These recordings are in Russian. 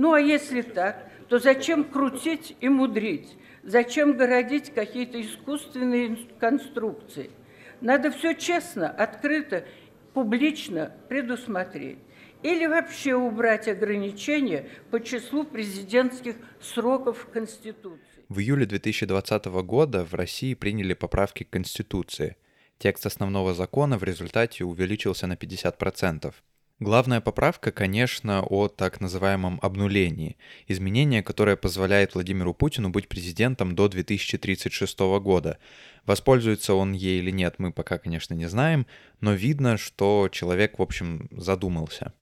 Ну а если так, то зачем крутить и мудрить? Зачем городить какие-то искусственные конструкции? Надо все честно, открыто, публично предусмотреть. Или вообще убрать ограничения по числу президентских сроков Конституции. В июле 2020 года в России приняли поправки к Конституции. Текст основного закона в результате увеличился на 50%. Главная поправка, конечно, о так называемом обнулении. Изменение, которое позволяет Владимиру Путину быть президентом до 2036 года. Воспользуется он ей или нет, мы пока, конечно, не знаем, но видно, что человек, в общем, задумался.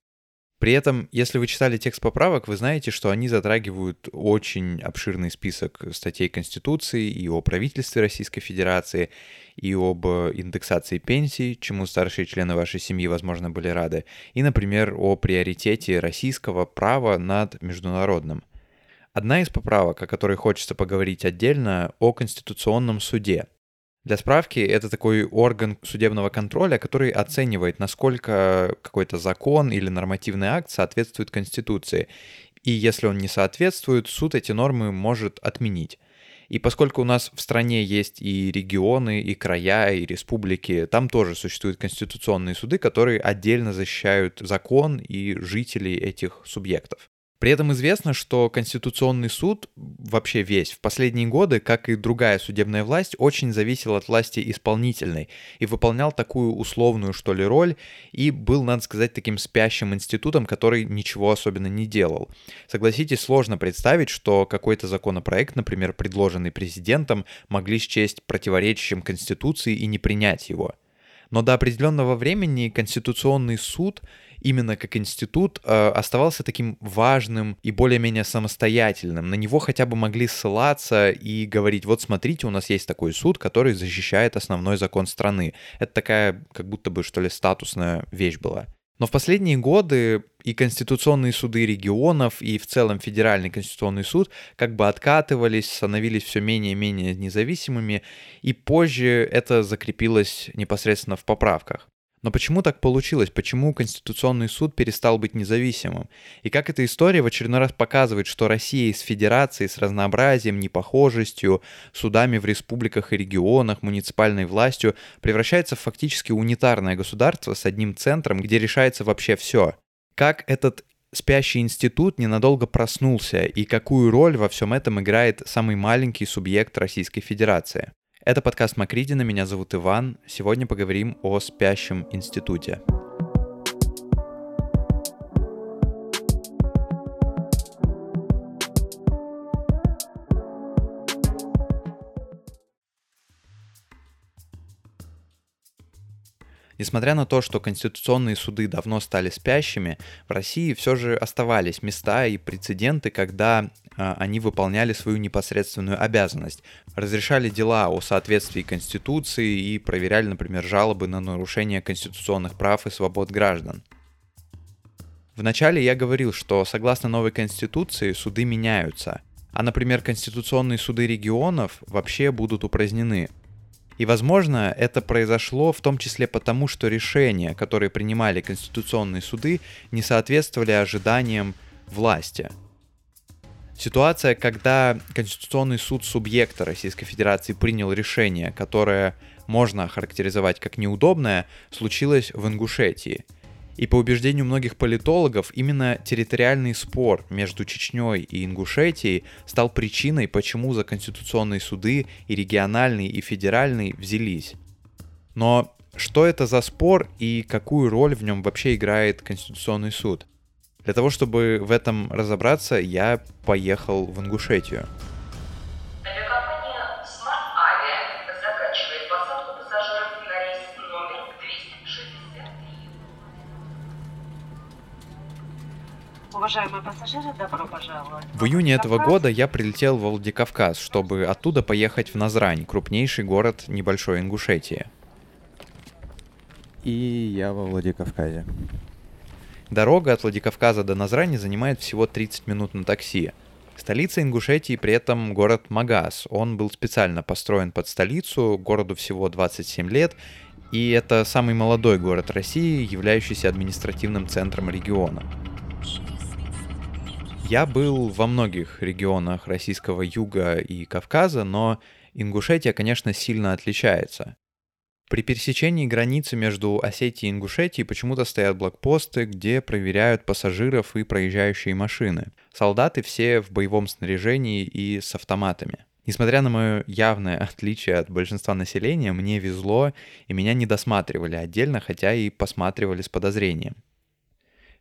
При этом, если вы читали текст поправок, вы знаете, что они затрагивают очень обширный список статей Конституции и о правительстве Российской Федерации, и об индексации пенсий, чему старшие члены вашей семьи, возможно, были рады, и, например, о приоритете российского права над международным. Одна из поправок, о которой хочется поговорить отдельно, о Конституционном суде – для справки, это такой орган судебного контроля, который оценивает, насколько какой-то закон или нормативный акт соответствует Конституции. И если он не соответствует, суд эти нормы может отменить. И поскольку у нас в стране есть и регионы, и края, и республики, там тоже существуют конституционные суды, которые отдельно защищают закон и жителей этих субъектов. При этом известно, что Конституционный суд, вообще весь, в последние годы, как и другая судебная власть, очень зависел от власти исполнительной и выполнял такую условную, что ли, роль, и был, надо сказать, таким спящим институтом, который ничего особенно не делал. Согласитесь, сложно представить, что какой-то законопроект, например, предложенный президентом, могли счесть противоречащим Конституции и не принять его. Но до определенного времени Конституционный суд именно как институт э, оставался таким важным и более-менее самостоятельным. На него хотя бы могли ссылаться и говорить, вот смотрите, у нас есть такой суд, который защищает основной закон страны. Это такая как будто бы, что ли, статусная вещь была. Но в последние годы и конституционные суды регионов, и в целом Федеральный конституционный суд как бы откатывались, становились все менее и менее независимыми, и позже это закрепилось непосредственно в поправках. Но почему так получилось? Почему Конституционный суд перестал быть независимым? И как эта история в очередной раз показывает, что Россия из федерации с разнообразием, непохожестью, судами в республиках и регионах, муниципальной властью превращается в фактически унитарное государство с одним центром, где решается вообще все? Как этот спящий институт ненадолго проснулся и какую роль во всем этом играет самый маленький субъект Российской Федерации? Это подкаст Макридина, меня зовут Иван. Сегодня поговорим о спящем институте. Несмотря на то, что конституционные суды давно стали спящими, в России все же оставались места и прецеденты, когда они выполняли свою непосредственную обязанность, разрешали дела о соответствии Конституции и проверяли, например, жалобы на нарушение конституционных прав и свобод граждан. Вначале я говорил, что согласно новой Конституции суды меняются, а, например, конституционные суды регионов вообще будут упразднены. И, возможно, это произошло в том числе потому, что решения, которые принимали конституционные суды, не соответствовали ожиданиям власти. Ситуация, когда Конституционный суд субъекта Российской Федерации принял решение, которое можно охарактеризовать как неудобное, случилась в Ингушетии – и по убеждению многих политологов, именно территориальный спор между Чечней и Ингушетией стал причиной, почему за конституционные суды и региональный, и федеральный взялись. Но что это за спор и какую роль в нем вообще играет Конституционный суд? Для того, чтобы в этом разобраться, я поехал в Ингушетию. Уважаемые пассажиры, добро пожаловать. В июне этого года я прилетел в Владикавказ, чтобы оттуда поехать в Назрань, крупнейший город небольшой Ингушетии. И я во Владикавказе. Дорога от Владикавказа до Назрани занимает всего 30 минут на такси. Столица Ингушетии при этом город Магаз. Он был специально построен под столицу, городу всего 27 лет, и это самый молодой город России, являющийся административным центром региона. Я был во многих регионах российского юга и Кавказа, но Ингушетия, конечно, сильно отличается. При пересечении границы между Осетией и Ингушетией почему-то стоят блокпосты, где проверяют пассажиров и проезжающие машины. Солдаты все в боевом снаряжении и с автоматами. Несмотря на мое явное отличие от большинства населения, мне везло, и меня не досматривали отдельно, хотя и посматривали с подозрением.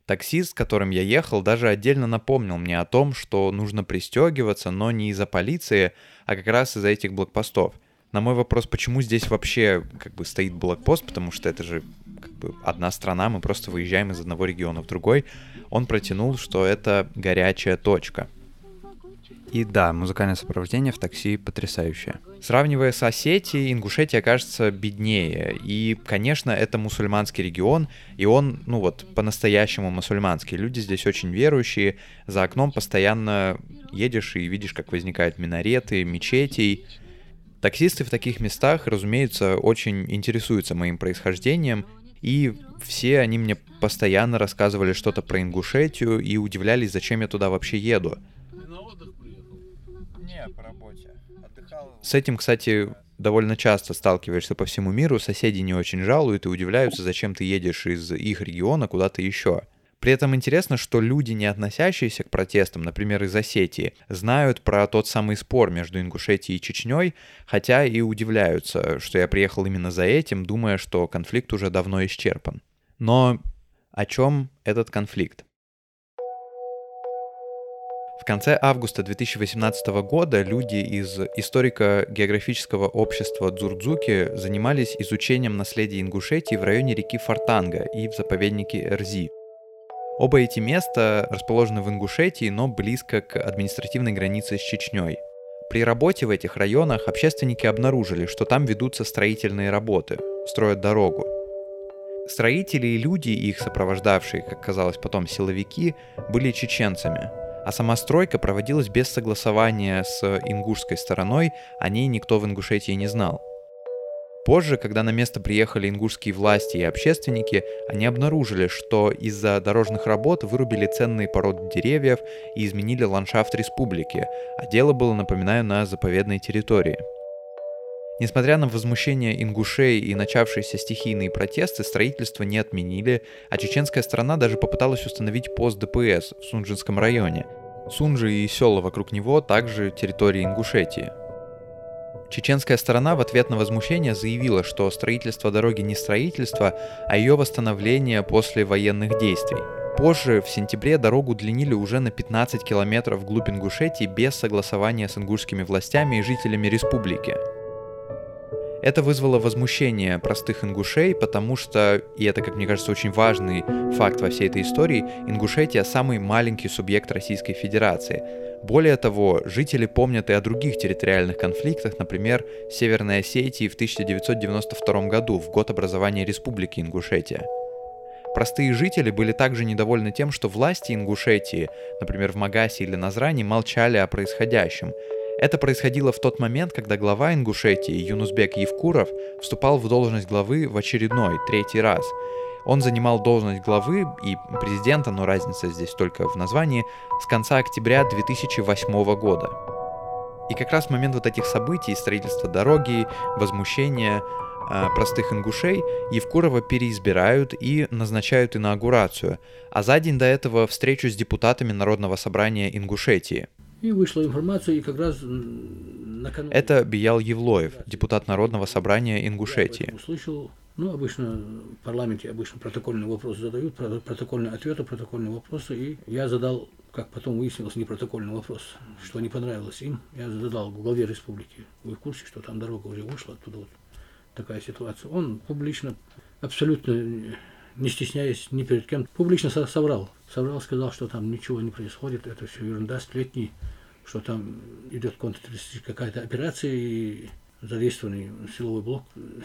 Таксист, с которым я ехал, даже отдельно напомнил мне о том, что нужно пристегиваться, но не из-за полиции, а как раз из-за этих блокпостов – на мой вопрос, почему здесь вообще как бы стоит блокпост, потому что это же как бы одна страна, мы просто выезжаем из одного региона в другой, он протянул, что это горячая точка. И да, музыкальное сопровождение в такси потрясающее. Сравнивая с Осетией, Ингушетия кажется беднее. И, конечно, это мусульманский регион, и он, ну вот, по-настоящему мусульманский. Люди здесь очень верующие. За окном постоянно едешь и видишь, как возникают минареты, мечетей. Таксисты в таких местах, разумеется, очень интересуются моим происхождением, и все они мне постоянно рассказывали что-то про Ингушетию и удивлялись, зачем я туда вообще еду. С этим, кстати, довольно часто сталкиваешься по всему миру, соседи не очень жалуют и удивляются, зачем ты едешь из их региона куда-то еще. При этом интересно, что люди, не относящиеся к протестам, например, из Осетии, знают про тот самый спор между Ингушетией и Чечней, хотя и удивляются, что я приехал именно за этим, думая, что конфликт уже давно исчерпан. Но о чем этот конфликт? В конце августа 2018 года люди из историко-географического общества Дзурдзуки занимались изучением наследия Ингушетии в районе реки Фортанга и в заповеднике Эрзи. Оба эти места расположены в Ингушетии, но близко к административной границе с Чечней. При работе в этих районах общественники обнаружили, что там ведутся строительные работы, строят дорогу. Строители и люди, их сопровождавшие, как казалось потом, силовики, были чеченцами, а сама стройка проводилась без согласования с ингушской стороной, о ней никто в Ингушетии не знал. Позже, когда на место приехали ингушские власти и общественники, они обнаружили, что из-за дорожных работ вырубили ценные породы деревьев и изменили ландшафт республики, а дело было, напоминаю, на заповедной территории. Несмотря на возмущение ингушей и начавшиеся стихийные протесты, строительство не отменили, а чеченская страна даже попыталась установить пост ДПС в Сунжинском районе. Сунжи и села вокруг него также территории Ингушетии. Чеченская сторона в ответ на возмущение заявила, что строительство дороги не строительство, а ее восстановление после военных действий. Позже, в сентябре, дорогу удлинили уже на 15 километров вглубь Ингушетии без согласования с ингушскими властями и жителями республики. Это вызвало возмущение простых ингушей, потому что, и это, как мне кажется, очень важный факт во всей этой истории, Ингушетия самый маленький субъект Российской Федерации. Более того, жители помнят и о других территориальных конфликтах, например, Северной Осетии в 1992 году, в год образования Республики Ингушетия. Простые жители были также недовольны тем, что власти Ингушетии, например, в Магасе или Назране, молчали о происходящем. Это происходило в тот момент, когда глава Ингушетии Юнусбек Евкуров вступал в должность главы в очередной, третий раз – он занимал должность главы и президента, но разница здесь только в названии, с конца октября 2008 года. И как раз в момент вот этих событий, строительства дороги, возмущения э, простых ингушей, Евкурова переизбирают и назначают инаугурацию, а за день до этого встречу с депутатами Народного собрания Ингушетии. И вышла информация, и как раз накануне... Это Биял Евлоев, депутат Народного собрания Ингушетии. Я услышал ну, обычно в парламенте обычно протокольные вопросы задают, протокольные ответы, протокольные вопросы. И я задал, как потом выяснилось, не протокольный вопрос, что не понравилось им. Я задал главе республики. Вы в курсе, что там дорога уже вышла оттуда вот такая ситуация. Он публично, абсолютно не стесняясь ни перед кем, публично соврал. Соврал, сказал, что там ничего не происходит, это все ерунда сплетни, что там идет контртеррористическая какая-то операция и задействованный силовой блок,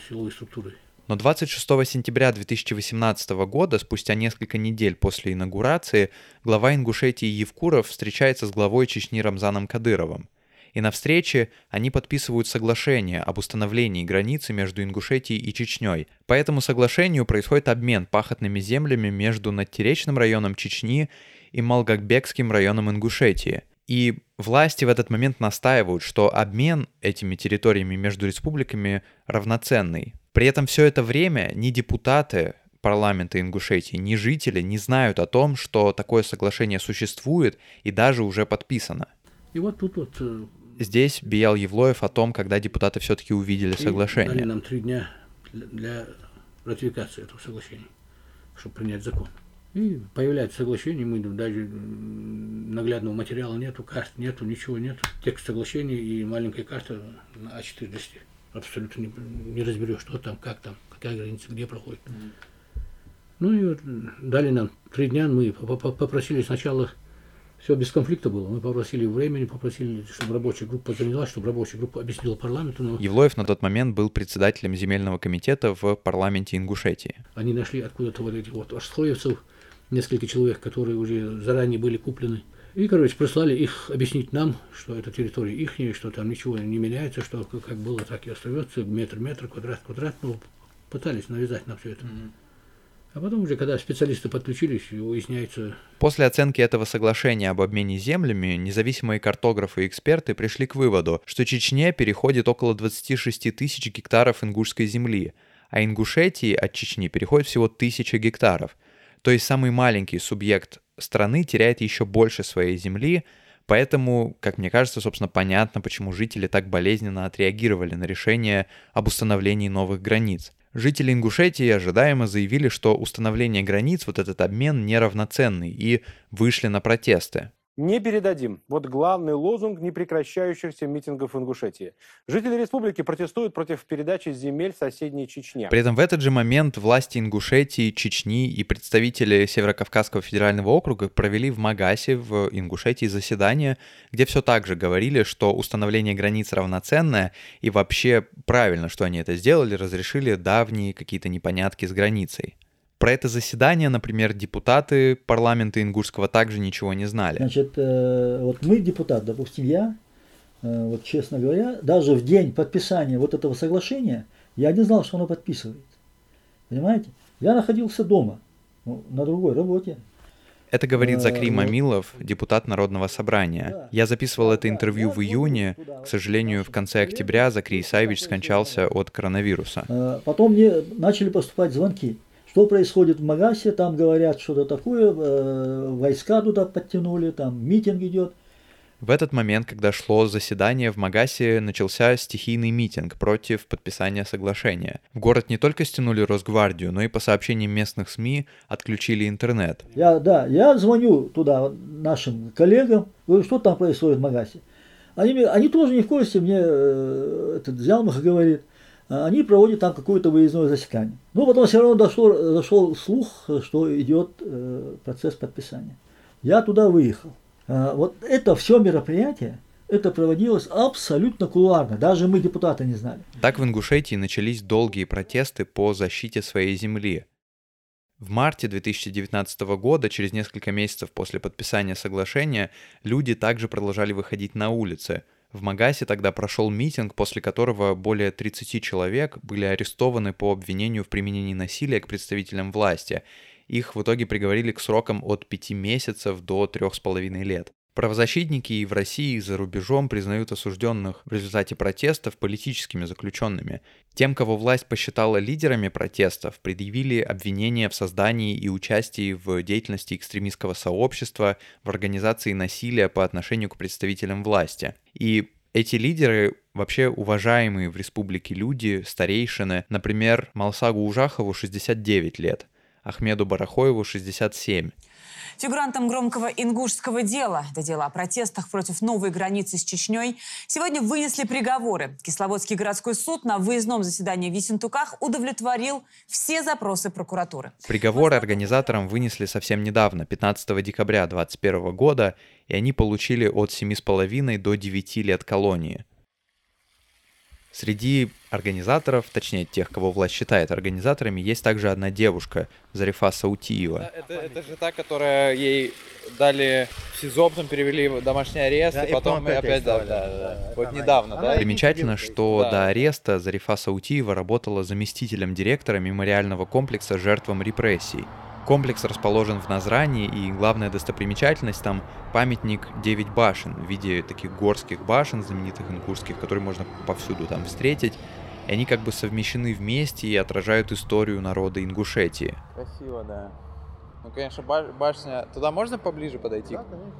силовой структуры. Но 26 сентября 2018 года, спустя несколько недель после инаугурации, глава Ингушетии Евкуров встречается с главой Чечни Рамзаном Кадыровым. И на встрече они подписывают соглашение об установлении границы между Ингушетией и Чечней. По этому соглашению происходит обмен пахотными землями между надтеречным районом Чечни и Малгакбекским районом Ингушетии. И власти в этот момент настаивают, что обмен этими территориями между республиками равноценный. При этом все это время ни депутаты парламента Ингушетии, ни жители не знают о том, что такое соглашение существует и даже уже подписано. И вот тут вот... э, Здесь Биял Евлоев о том, когда депутаты все-таки увидели и Дали соглашение. нам три дня для, ратификации этого соглашения, чтобы принять закон. И появляется соглашение, мы даже наглядного материала нету, карт нету, ничего нету. Текст соглашения и маленькая карта на А4 листе. Абсолютно не, не разберешь, что там, как там, какая граница, где проходит. Ну и вот дали нам три дня, мы по- по- попросили сначала, все без конфликта было, мы попросили времени, попросили, чтобы рабочая группа занялась, чтобы рабочая группа объяснила парламенту, но Евлоев на тот момент был председателем земельного комитета в парламенте Ингушетии. они нашли откуда-то вот эти вот арстоевцев, несколько человек, которые уже заранее были куплены. И, короче, прислали их объяснить нам, что это территория их, что там ничего не меняется, что как было, так и остается, метр-метр, квадрат-квадрат, ну, пытались навязать на все это. А потом уже, когда специалисты подключились, выясняется, После оценки этого соглашения об обмене землями, независимые картографы и эксперты пришли к выводу, что Чечне переходит около 26 тысяч гектаров ингушской земли, а Ингушетии от Чечни переходит всего 1000 гектаров. То есть самый маленький субъект страны теряет еще больше своей земли, поэтому, как мне кажется, собственно, понятно, почему жители так болезненно отреагировали на решение об установлении новых границ. Жители Ингушетии ожидаемо заявили, что установление границ, вот этот обмен, неравноценный, и вышли на протесты. Не передадим. Вот главный лозунг непрекращающихся митингов в Ингушетии. Жители республики протестуют против передачи земель соседней Чечне. При этом в этот же момент власти Ингушетии, Чечни и представители Северокавказского федерального округа провели в Магасе в Ингушетии заседание, где все так же говорили, что установление границ равноценное и вообще правильно, что они это сделали, разрешили давние какие-то непонятки с границей. Про это заседание, например, депутаты парламента ингушского также ничего не знали. Значит, э, вот мы, депутат, допустим, я, э, вот честно говоря, даже в день подписания вот этого соглашения, я не знал, что оно подписывает. Понимаете? Я находился дома, ну, на другой работе. Это говорит Э, Закри. Мамилов, депутат Народного собрания. Я записывал это интервью в июне. К сожалению, в конце октября Закри Исаевич скончался от коронавируса. Потом мне начали поступать звонки. Что происходит в Магасе, там говорят что-то такое, э, войска туда подтянули, там митинг идет. В этот момент, когда шло заседание в Магасе, начался стихийный митинг против подписания соглашения. В город не только стянули Росгвардию, но и по сообщениям местных СМИ отключили интернет. Я, да, я звоню туда нашим коллегам, говорю, что там происходит в Магасе. Они, они тоже не в курсе, мне э, этот Зялмах говорит, они проводят там какое-то выездное заседание. Но потом все равно дошел, зашел слух, что идет э, процесс подписания. Я туда выехал. А, вот это все мероприятие, это проводилось абсолютно кулуарно. Даже мы, депутаты, не знали. Так в Ингушетии начались долгие протесты по защите своей земли. В марте 2019 года, через несколько месяцев после подписания соглашения, люди также продолжали выходить на улицы. В Магасе тогда прошел митинг, после которого более 30 человек были арестованы по обвинению в применении насилия к представителям власти. Их в итоге приговорили к срокам от 5 месяцев до 3,5 лет. Правозащитники и в России, и за рубежом признают осужденных в результате протестов политическими заключенными. Тем, кого власть посчитала лидерами протестов, предъявили обвинения в создании и участии в деятельности экстремистского сообщества, в организации насилия по отношению к представителям власти. И эти лидеры вообще уважаемые в республике люди, старейшины. Например, Малсагу Ужахову 69 лет, Ахмеду Барахоеву 67. Фигурантам громкого ингушского дела, это дело о протестах против новой границы с Чечней, сегодня вынесли приговоры. Кисловодский городской суд на выездном заседании в Ессентуках удовлетворил все запросы прокуратуры. Приговоры организаторам вынесли совсем недавно, 15 декабря 2021 года, и они получили от 7,5 до 9 лет колонии. Среди организаторов, точнее тех, кого власть считает организаторами, есть также одна девушка, Зарифа Саутиева. Это, это же та, которая ей дали в СИЗО, потом перевели в домашний арест, Да, и и потом потом опять, опять да, стала, да, да, да. да. Вот Она- недавно, она да? Примечательно, что Да. до ареста Зарифа Саутиева работала заместителем директора мемориального комплекса жертвам репрессий. Комплекс расположен в Назране, и главная достопримечательность там памятник 9 башен в виде таких горских башен, знаменитых ингушских, которые можно повсюду там встретить. И они как бы совмещены вместе и отражают историю народа Ингушетии. Красиво, да. Ну, конечно, башня... Туда можно поближе подойти? Да, конечно.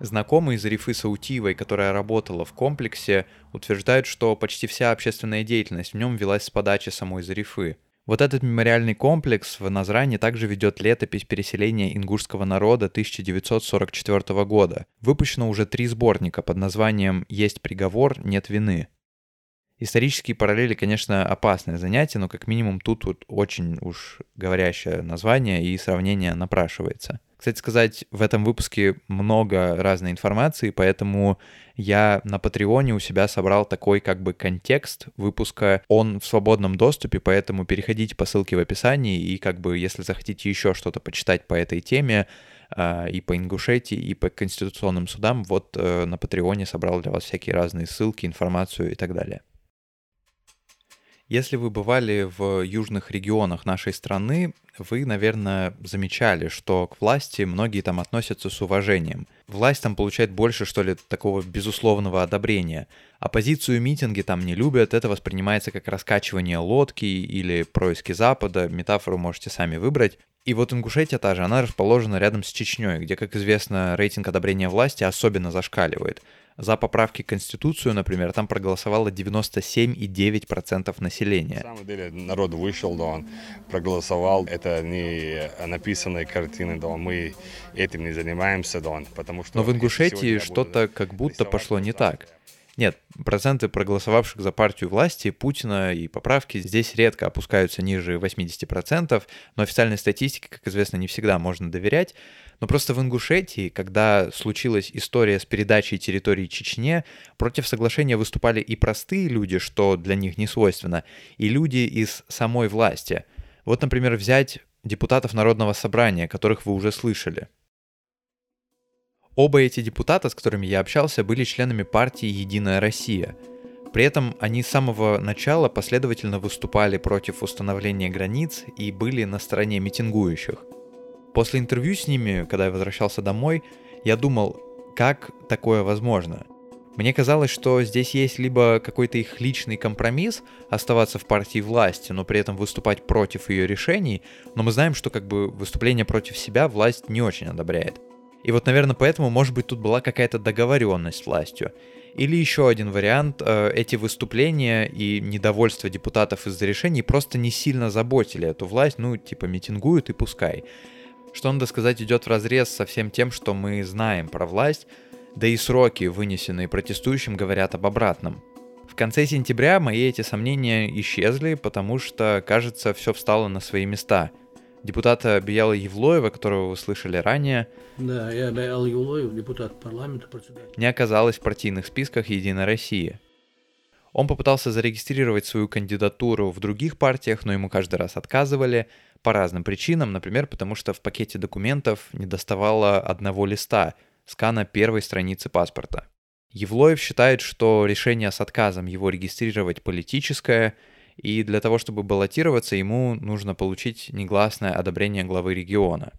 Знакомые Зарифы Саутиевой, которая работала в комплексе, утверждают, что почти вся общественная деятельность в нем велась с подачи самой Зарифы. Вот этот мемориальный комплекс в Назране также ведет летопись переселения ингушского народа 1944 года. Выпущено уже три сборника под названием «Есть приговор, нет вины». Исторические параллели, конечно, опасное занятие, но как минимум тут вот очень уж говорящее название и сравнение напрашивается. Кстати сказать, в этом выпуске много разной информации, поэтому я на Патреоне у себя собрал такой как бы контекст выпуска. Он в свободном доступе, поэтому переходите по ссылке в описании и как бы, если захотите еще что-то почитать по этой теме, а, и по Ингушетии, и по конституционным судам, вот э, на Патреоне собрал для вас всякие разные ссылки, информацию и так далее. Если вы бывали в южных регионах нашей страны, вы, наверное, замечали, что к власти многие там относятся с уважением. Власть там получает больше, что ли, такого безусловного одобрения. Оппозицию митинги там не любят, это воспринимается как раскачивание лодки или происки Запада, метафору можете сами выбрать. И вот Ингушетия та же, она расположена рядом с Чечней, где, как известно, рейтинг одобрения власти особенно зашкаливает. За поправки к Конституцию, например, там проголосовало 97,9% населения. На самом деле народ вышел, да, он проголосовал. Это не написанные картины, да, мы этим не занимаемся, да, потому что... Но в Ингушетии что-то как будто пошло не так. Нет, проценты проголосовавших за партию власти Путина и поправки здесь редко опускаются ниже 80%, но официальной статистике, как известно, не всегда можно доверять. Но просто в Ингушетии, когда случилась история с передачей территории Чечне, против соглашения выступали и простые люди, что для них не свойственно, и люди из самой власти. Вот, например, взять депутатов Народного собрания, которых вы уже слышали. Оба эти депутата, с которыми я общался, были членами партии «Единая Россия», при этом они с самого начала последовательно выступали против установления границ и были на стороне митингующих. После интервью с ними, когда я возвращался домой, я думал, как такое возможно? Мне казалось, что здесь есть либо какой-то их личный компромисс оставаться в партии власти, но при этом выступать против ее решений, но мы знаем, что как бы выступление против себя власть не очень одобряет. И вот, наверное, поэтому, может быть, тут была какая-то договоренность с властью. Или еще один вариант, э, эти выступления и недовольство депутатов из-за решений просто не сильно заботили эту власть, ну, типа, митингуют и пускай что, надо сказать, идет в разрез со всем тем, что мы знаем про власть, да и сроки, вынесенные протестующим, говорят об обратном. В конце сентября мои эти сомнения исчезли, потому что, кажется, все встало на свои места. Депутата Бияла Евлоева, которого вы слышали ранее, да, я Биял Евлоев, депутат парламента, председатель. не оказалось в партийных списках «Единой России». Он попытался зарегистрировать свою кандидатуру в других партиях, но ему каждый раз отказывали по разным причинам, например, потому что в пакете документов не доставало одного листа, скана первой страницы паспорта. Евлоев считает, что решение с отказом его регистрировать политическое, и для того, чтобы баллотироваться, ему нужно получить негласное одобрение главы региона.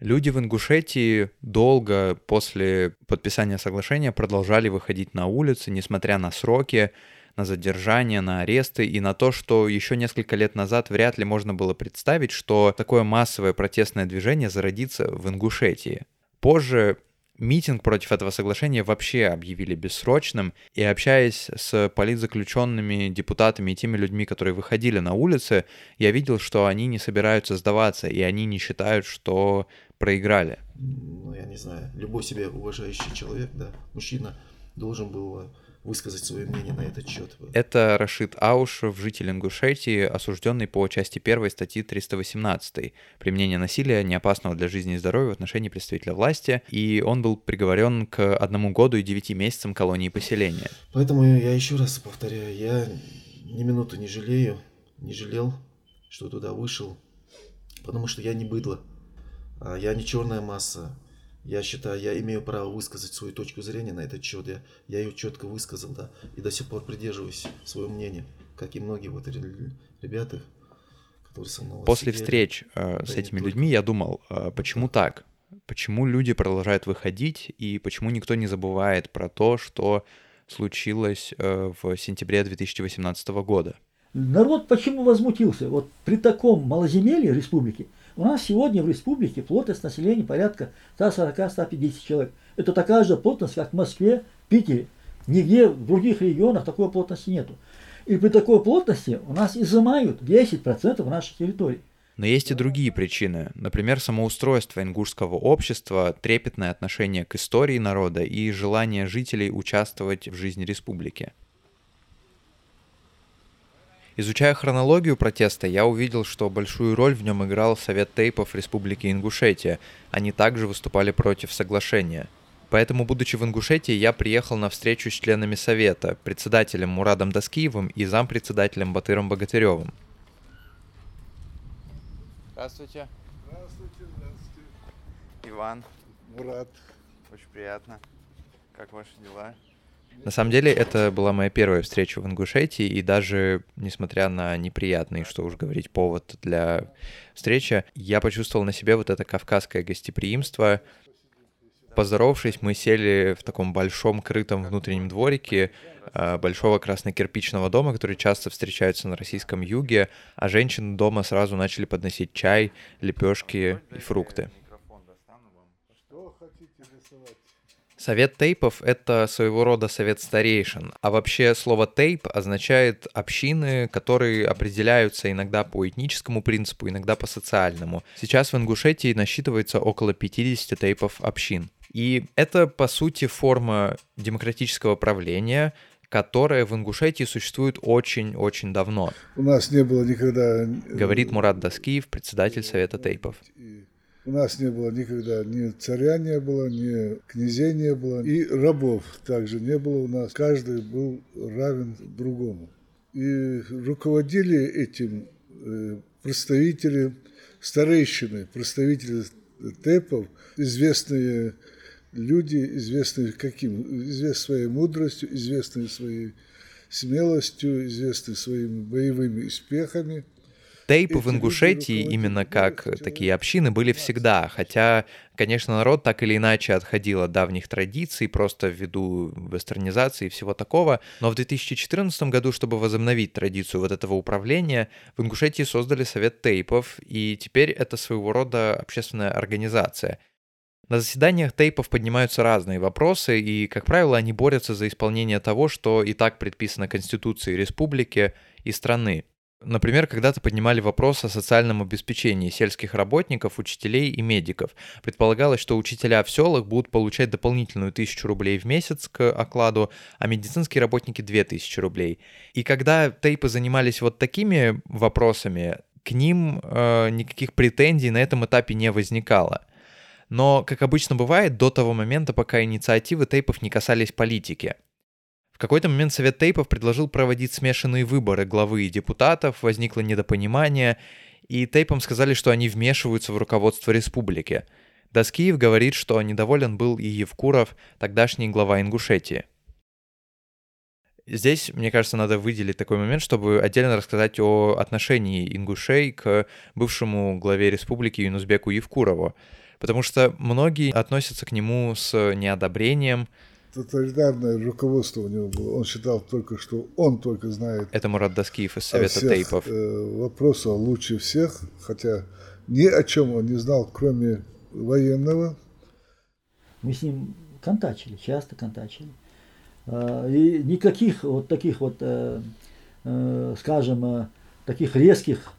Люди в Ингушетии долго после подписания соглашения продолжали выходить на улицы, несмотря на сроки, на задержание, на аресты и на то, что еще несколько лет назад вряд ли можно было представить, что такое массовое протестное движение зародится в Ингушетии. Позже митинг против этого соглашения вообще объявили бессрочным, и общаясь с политзаключенными, депутатами и теми людьми, которые выходили на улицы, я видел, что они не собираются сдаваться, и они не считают, что проиграли. Ну, я не знаю, любой себе уважающий человек, да, мужчина должен был высказать свое мнение на этот счет. Это Рашид Аушев, житель Ингушетии, осужденный по части 1 статьи 318 «Применение насилия, не опасного для жизни и здоровья в отношении представителя власти», и он был приговорен к одному году и девяти месяцам колонии поселения. Поэтому я еще раз повторяю, я ни минуты не жалею, не жалел, что туда вышел, потому что я не быдло, а я не черная масса, я считаю, я имею право высказать свою точку зрения на этот счет. Я, я ее четко высказал, да, и до сих пор придерживаюсь своего мнения. как и многие вот ре- ребята, которые со мной После сидели. встреч э, Да с этими только. людьми я думал, э, почему так? Почему люди продолжают выходить, и почему никто не забывает про то, что случилось э, в сентябре 2018 года? Народ почему возмутился? Вот при таком малоземелье республики, у нас сегодня в республике плотность населения порядка 140-150 человек. Это такая же плотность, как в Москве, Питере. Нигде в других регионах такой плотности нету. И при такой плотности у нас изымают 10% нашей территории. Но есть и другие причины. Например, самоустройство ингушского общества, трепетное отношение к истории народа и желание жителей участвовать в жизни республики. Изучая хронологию протеста, я увидел, что большую роль в нем играл Совет тейпов Республики Ингушетия. Они также выступали против соглашения. Поэтому, будучи в Ингушетии, я приехал на встречу с членами Совета, председателем Мурадом Доскиевым и зампредседателем Батыром Богатыревым. Здравствуйте. Здравствуйте, здравствуйте. Иван, Мурат. очень приятно. Как ваши дела? На самом деле, это была моя первая встреча в Ингушетии, и даже несмотря на неприятный, что уж говорить, повод для встречи, я почувствовал на себе вот это кавказское гостеприимство. Поздоровавшись, мы сели в таком большом крытом внутреннем дворике э, большого краснокирпичного дома, который часто встречаются на российском юге, а женщины дома сразу начали подносить чай, лепешки и фрукты. Совет тейпов — это своего рода совет старейшин, а вообще слово «тейп» означает общины, которые определяются иногда по этническому принципу, иногда по социальному. Сейчас в Ингушетии насчитывается около 50 тейпов общин. И это, по сути, форма демократического правления, которая в Ингушетии существует очень-очень давно, У нас не было никогда... э, говорит Мурат Доскиев, председатель Совета тейпов. и У нас не было никогда ни царя не было, ни князей не было, и рабов также не было у нас. Каждый был равен другому. И руководили этим э, представители, старейшины, представители тепов, известные люди, известные каким? Известные своей мудростью, известные своей смелостью, известные своими боевыми успехами. Тейпы в Ингушетии, именно как такие общины, были всегда. Хотя, конечно, народ так или иначе отходил от давних традиций, просто ввиду вестернизации и всего такого. Но в 2014 году, чтобы возобновить традицию вот этого управления, в Ингушетии создали Совет Тейпов, и теперь это своего рода общественная организация. На заседаниях тейпов поднимаются разные вопросы, и, как правило, они борются за исполнение того, что и так предписано Конституцией республики и страны. Например, когда-то поднимали вопрос о социальном обеспечении сельских работников, учителей и медиков. Предполагалось, что учителя в селах будут получать дополнительную тысячу рублей в месяц к окладу, а медицинские работники две тысячи рублей. И когда тейпы занимались вот такими вопросами, к ним э, никаких претензий на этом этапе не возникало. Но, как обычно бывает, до того момента, пока инициативы тейпов не касались политики. Какой-то момент Совет тейпов предложил проводить смешанные выборы главы и депутатов, возникло недопонимание, и тейпам сказали, что они вмешиваются в руководство республики. Доскиев говорит, что недоволен был и Евкуров, тогдашний глава Ингушетии. Здесь, мне кажется, надо выделить такой момент, чтобы отдельно рассказать о отношении ингушей к бывшему главе республики Юнусбеку Евкурову. Потому что многие относятся к нему с неодобрением. Тоталитарное руководство у него было. Он считал только, что он только знает Это Мурат Доскиев из Совета всех Тейпов. э, вопросах лучше всех, хотя ни о чем он не знал, кроме военного. Мы с ним контачили, часто контачили. А, И никаких вот таких вот, э, э, скажем, э, таких резких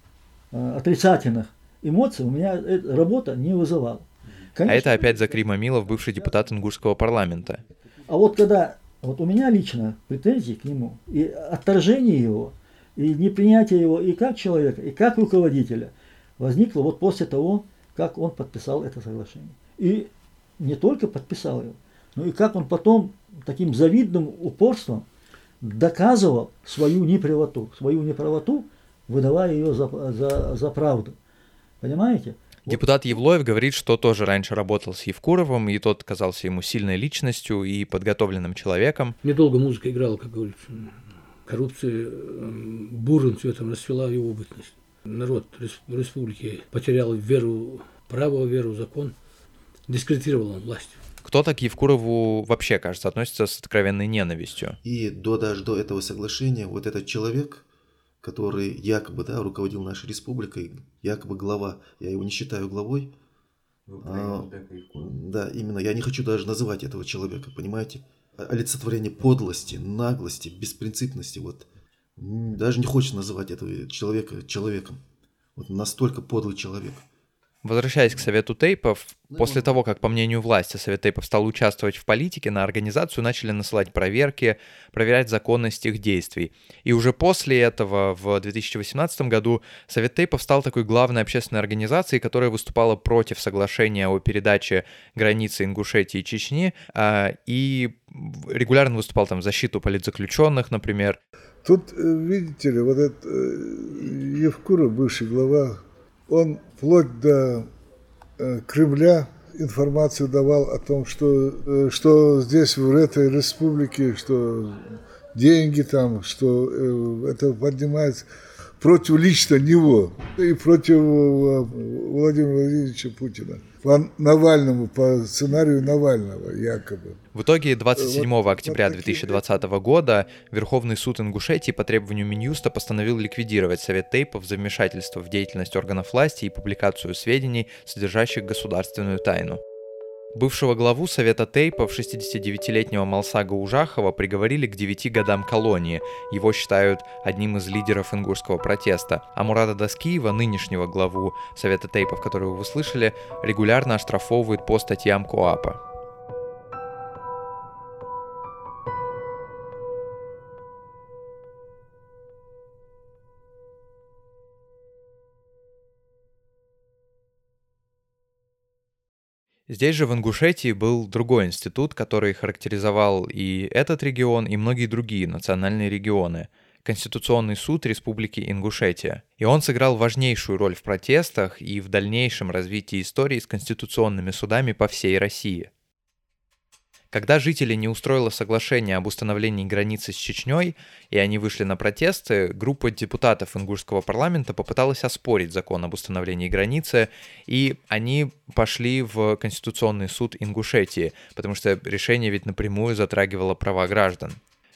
отрицательных эмоций у меня эта работа не вызывала. А Конечно, это опять Закри Мамилов, бывший депутат Ингушского парламента. А вот когда вот у меня лично претензии к нему, и отторжение его, и непринятие его и как человека, и как руководителя, возникло вот после того, как он подписал это соглашение. И не только подписал его, но и как он потом таким завидным упорством доказывал свою неправоту, свою неправоту, выдавая ее за, за, за правду. Понимаете? Депутат Евлоев говорит, что тоже раньше работал с Евкуровым, и тот казался ему сильной личностью и подготовленным человеком. Недолго музыка играла, как говорится. коррупция э, бурным цветом расцвела в его бытность. Народ республики потерял веру, право, веру, закон, дискредитировал он власть. Кто-то к Евкурову вообще, кажется, относится с откровенной ненавистью. И до, даже до этого соглашения вот этот человек, который якобы да, руководил нашей республикой, якобы глава, я его не считаю главой, а, да, именно, я не хочу даже называть этого человека, понимаете? Олицетворение подлости, наглости, беспринципности, вот. Даже не хочется называть этого человека человеком. Вот настолько подлый человек – Возвращаясь к Совету Тейпов, ну, после того, как, по мнению власти, Совет Тейпов стал участвовать в политике, на организацию начали насылать проверки, проверять законность их действий. И уже после этого, в 2018 году, Совет Тейпов стал такой главной общественной организацией, которая выступала против соглашения о передаче границы Ингушетии и Чечни, а, и регулярно выступал там в защиту политзаключенных, например. Тут, э, видите ли, вот этот э, Евкуров, бывший глава он вплоть до э, Кремля информацию давал о том, что, э, что здесь, в этой республике, что деньги там, что э, это поднимается против лично него и против Владимира Владимировича Путина по Навальному, по сценарию Навального якобы. В итоге 27 вот, октября 2020 года Верховный суд Ингушетии по требованию Минюста постановил ликвидировать Совет Тейпов за вмешательство в деятельность органов власти и публикацию сведений, содержащих государственную тайну. Бывшего главу Совета Тейпов, 69-летнего Малсага Ужахова, приговорили к 9 годам колонии. Его считают одним из лидеров ингушского протеста. А Мурада Даскиева, нынешнего главу Совета Тейпов, которого вы слышали, регулярно оштрафовывают по статьям КОАПа. Здесь же в Ингушетии был другой институт, который характеризовал и этот регион, и многие другие национальные регионы – Конституционный суд Республики Ингушетия. И он сыграл важнейшую роль в протестах и в дальнейшем развитии истории с конституционными судами по всей России – когда жители не устроило соглашение об установлении границы с Чечней, и они вышли на протесты, группа депутатов ингушского парламента попыталась оспорить закон об установлении границы, и они пошли в Конституционный суд Ингушетии, потому что решение ведь напрямую затрагивало права граждан.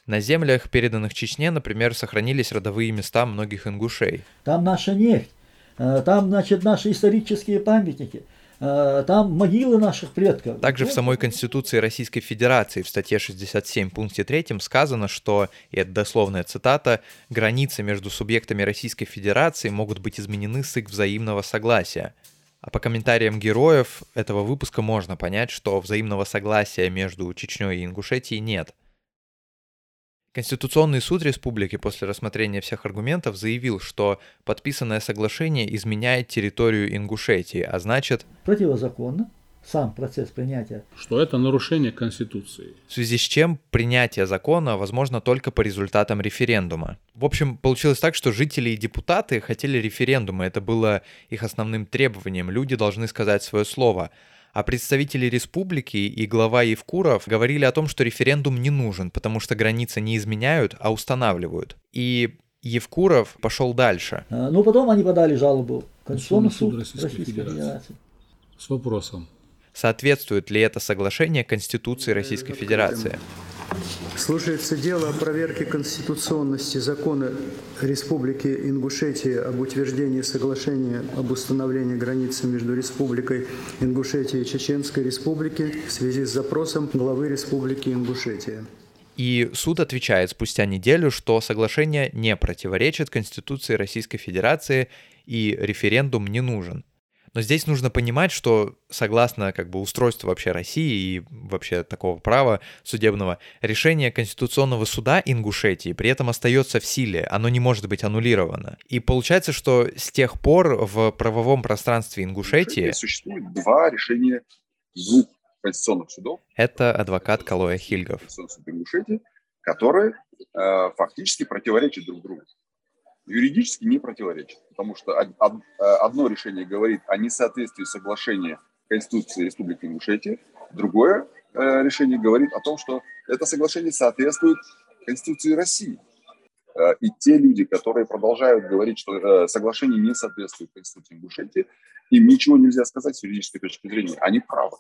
На землях, переданных Чечне, например, сохранились родовые места многих ингушей. Там наша нефть, э, там, значит, наши исторические памятники – там могилы наших предков. Также в самой Конституции Российской Федерации в статье 67 пункте 3 сказано, что, и это дословная цитата, границы между субъектами Российской Федерации могут быть изменены с их взаимного согласия. А по комментариям героев этого выпуска можно понять, что взаимного согласия между Чечней и Ингушетией нет – Конституционный суд республики после рассмотрения всех аргументов заявил, что подписанное соглашение изменяет территорию Ингушетии, а значит... Противозаконно сам процесс принятия. Что это нарушение Конституции. В связи с чем принятие закона возможно только по результатам референдума. В общем, получилось так, что жители и депутаты хотели референдума, это было их основным требованием, люди должны сказать свое слово. А представители республики и глава Евкуров говорили о том, что референдум не нужен, потому что границы не изменяют, а устанавливают. И Евкуров пошел дальше. А, ну, потом они подали жалобу в Конституционный суд, суд Российской, Российской Федерации. Федерации. С вопросом. Соответствует ли это соглашение Конституции Российской Федерации? Слушается дело о проверке конституционности закона Республики Ингушетия об утверждении соглашения об установлении границы между Республикой Ингушетия и Чеченской Республики в связи с запросом главы Республики Ингушетия. И суд отвечает спустя неделю, что соглашение не противоречит Конституции Российской Федерации и референдум не нужен. Но здесь нужно понимать, что согласно как бы устройству вообще России и вообще такого права судебного, решение Конституционного суда Ингушетии при этом остается в силе, оно не может быть аннулировано. И получается, что с тех пор в правовом пространстве Ингушетии... Существует два решения двух конституционных судов. Это адвокат Калоя Хильгов. Конституционный суд Ингушетии, которые э, фактически противоречат друг другу юридически не противоречит, потому что одно решение говорит о несоответствии соглашения Конституции Республики Ингушетия, другое э, решение говорит о том, что это соглашение соответствует Конституции России. Э, и те люди, которые продолжают говорить, что э, соглашение не соответствует Конституции Ингушетии, им ничего нельзя сказать с юридической точки зрения. Они правы.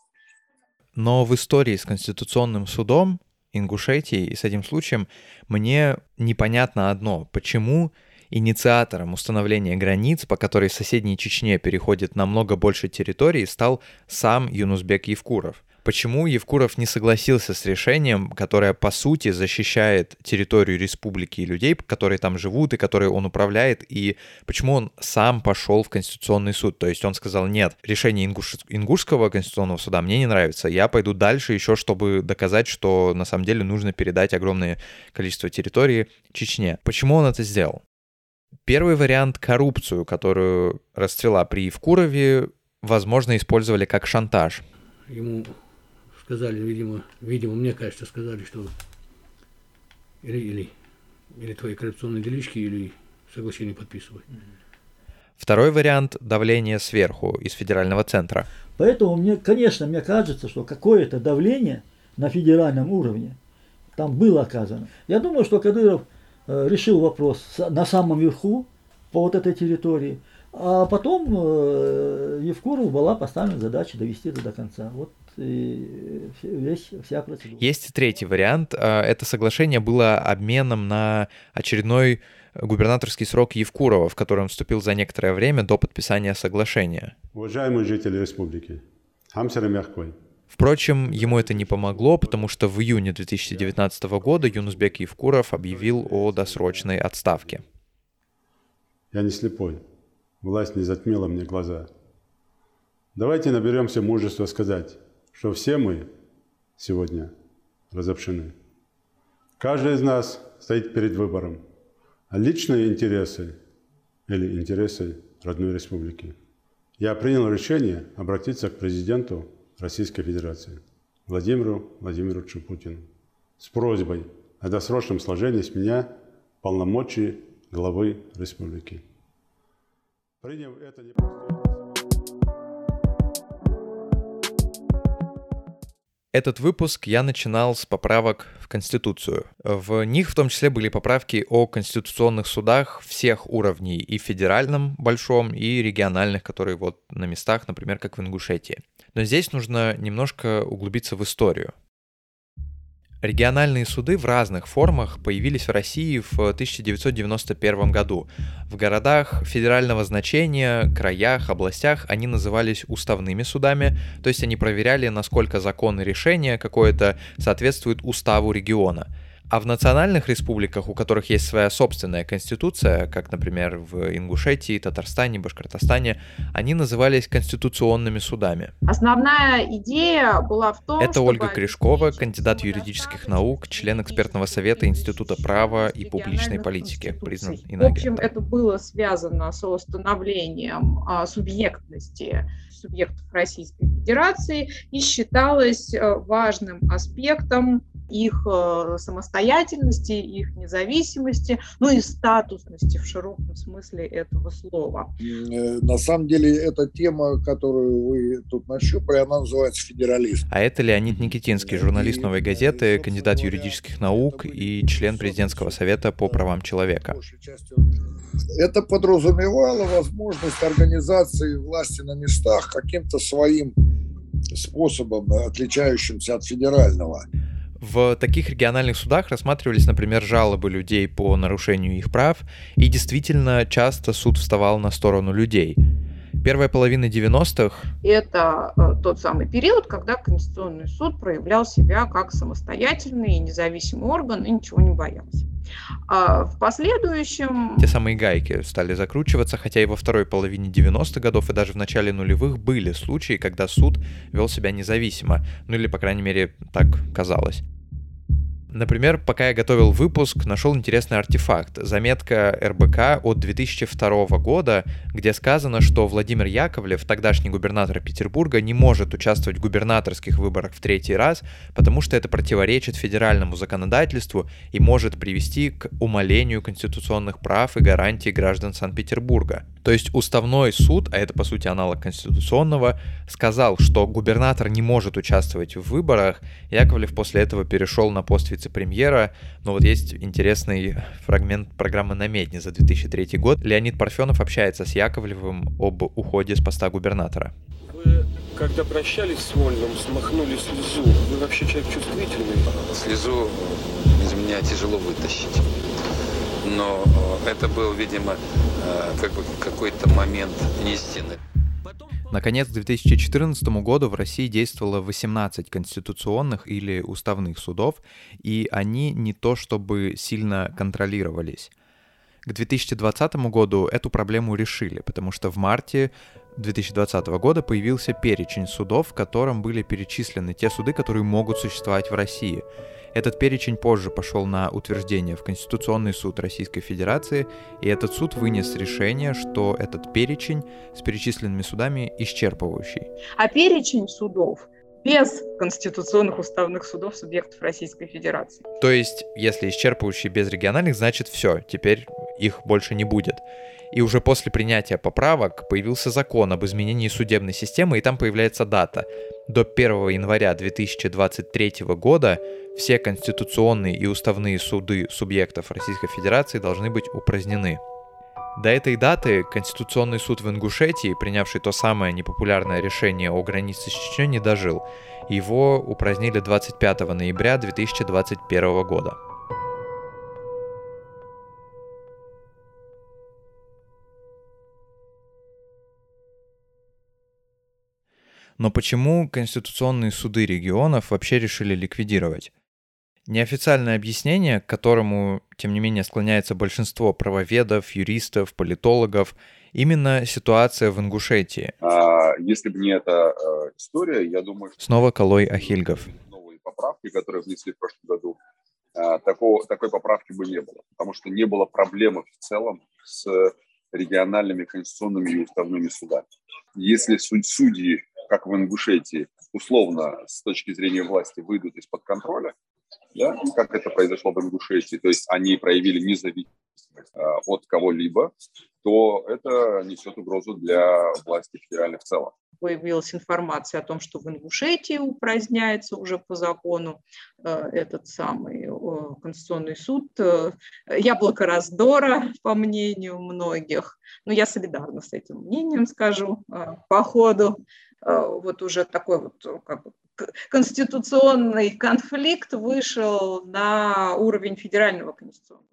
Но в истории с Конституционным судом Ингушетии и с этим случаем мне непонятно одно. Почему инициатором установления границ, по которой соседней Чечне переходит намного больше территорий, стал сам Юнусбек Евкуров? Почему Евкуров не согласился с решением, которое, по сути, защищает территорию республики и людей, которые там живут и которые он управляет, и почему он сам пошел в Конституционный суд? То есть он сказал, нет, решение Ингуш... Ингушского Конституционного суда мне не нравится, я пойду дальше еще, чтобы доказать, что на самом деле нужно передать огромное количество территории Чечне. Почему он это сделал? Первый вариант — коррупцию, которую расцвела при Евкурове, возможно, использовали как шантаж. Ему сказали, видимо, видимо, мне кажется, сказали, что или, или, или твои коррупционные делишки, или соглашение подписывай. Второй вариант – давление сверху, из федерального центра. Поэтому, мне, конечно, мне кажется, что какое-то давление на федеральном уровне там было оказано. Я думаю, что Кадыров решил вопрос на самом верху по вот этой территории, а потом э, Евкурову была поставлена задача довести это до конца. Вот весь, вся процедура. Есть третий вариант. А, это соглашение было обменом на очередной губернаторский срок Евкурова, в который он вступил за некоторое время до подписания соглашения. Уважаемые жители республики, Хамсер мягкой. Впрочем, ему это не помогло, потому что в июне 2019 года Юнусбек Евкуров объявил о досрочной отставке. Я не слепой. Власть не затмила мне глаза. Давайте наберемся мужества сказать, что все мы сегодня разобщены. Каждый из нас стоит перед выбором. А личные интересы или интересы родной республики. Я принял решение обратиться к президенту Российской Федерации Владимиру Владимировичу Путину с просьбой о досрочном сложении с меня полномочий главы республики. Приняв это непростое... Этот выпуск я начинал с поправок в Конституцию. В них в том числе были поправки о конституционных судах всех уровней, и федеральном большом, и региональных, которые вот на местах, например, как в Ингушетии. Но здесь нужно немножко углубиться в историю. Региональные суды в разных формах появились в России в 1991 году. В городах федерального значения, краях, областях они назывались уставными судами, то есть они проверяли, насколько закон и решение какое-то соответствует уставу региона – а в национальных республиках, у которых есть своя собственная конституция, как, например, в Ингушетии, Татарстане, Башкортостане, они назывались конституционными судами. Основная идея была в том, Это. Ольга Кришкова, кандидат юридических наук, член экспертного совета Института права и публичной политики, признан. В общем, это было связано с установлением а, субъектности субъектов Российской Федерации и считалось э, важным аспектом их э, самостоятельности, их независимости, ну и статусности в широком смысле этого слова. Э, на самом деле, эта тема, которую вы тут нащупали, она называется федерализм. А это Леонид Никитинский, журналист «Новой газеты», кандидат юридических наук и член президентского совета по правам человека. Это подразумевало возможность организации власти на местах каким-то своим способом, отличающимся от федерального. В таких региональных судах рассматривались, например, жалобы людей по нарушению их прав, и действительно часто суд вставал на сторону людей. Первая половина 90-х... Это э, тот самый период, когда Конституционный суд проявлял себя как самостоятельный и независимый орган и ничего не боялся. А в последующем... Те самые гайки стали закручиваться, хотя и во второй половине 90-х годов и даже в начале нулевых были случаи, когда суд вел себя независимо. Ну или, по крайней мере, так казалось. Например, пока я готовил выпуск, нашел интересный артефакт. Заметка РБК от 2002 года, где сказано, что Владимир Яковлев, тогдашний губернатор Петербурга, не может участвовать в губернаторских выборах в третий раз, потому что это противоречит федеральному законодательству и может привести к умалению конституционных прав и гарантий граждан Санкт-Петербурга. То есть уставной суд, а это по сути аналог конституционного, сказал, что губернатор не может участвовать в выборах. Яковлев после этого перешел на пост вице-премьера. Но вот есть интересный фрагмент программы «Намедни» за 2003 год. Леонид Парфенов общается с Яковлевым об уходе с поста губернатора. Вы, когда прощались с Вольным, смахнули слезу. Вы вообще человек чувствительный? Слезу из меня тяжело вытащить но э, это был, видимо, э, как бы какой-то момент истины. Наконец, к 2014 году в России действовало 18 конституционных или уставных судов, и они не то чтобы сильно контролировались. К 2020 году эту проблему решили, потому что в марте 2020 года появился перечень судов, в котором были перечислены те суды, которые могут существовать в России — этот перечень позже пошел на утверждение в Конституционный суд Российской Федерации, и этот суд вынес решение, что этот перечень с перечисленными судами исчерпывающий. А перечень судов без конституционных уставных судов субъектов Российской Федерации. То есть, если исчерпывающий без региональных, значит все, теперь их больше не будет. И уже после принятия поправок появился закон об изменении судебной системы, и там появляется дата. До 1 января 2023 года все конституционные и уставные суды субъектов Российской Федерации должны быть упразднены. До этой даты Конституционный суд в Ингушетии, принявший то самое непопулярное решение о границе с Чечней, не дожил. Его упразднили 25 ноября 2021 года. Но почему конституционные суды регионов вообще решили ликвидировать? Неофициальное объяснение, к которому, тем не менее, склоняется большинство правоведов, юристов, политологов, именно ситуация в Ингушетии. А, если бы не эта а, история, я думаю... Что... Снова Колой Ахильгов. Новые поправки, которые внесли в прошлом году, а, такого, такой поправки бы не было, потому что не было проблемы в целом с региональными конституционными и уставными судами. Если судьи, как в Ингушетии, условно, с точки зрения власти, выйдут из-под контроля, да, как это произошло в Ингушетии, то есть они проявили независимость э, от кого-либо, то это несет угрозу для власти федеральной в целом. Появилась информация о том, что в Ингушетии упраздняется уже по закону э, этот самый э, Конституционный суд. Э, яблоко раздора, по мнению многих. Но я солидарна с этим мнением, скажу, э, по ходу. Э, вот уже такой вот как бы, конституционный конфликт вышел на уровень федерального конституционного.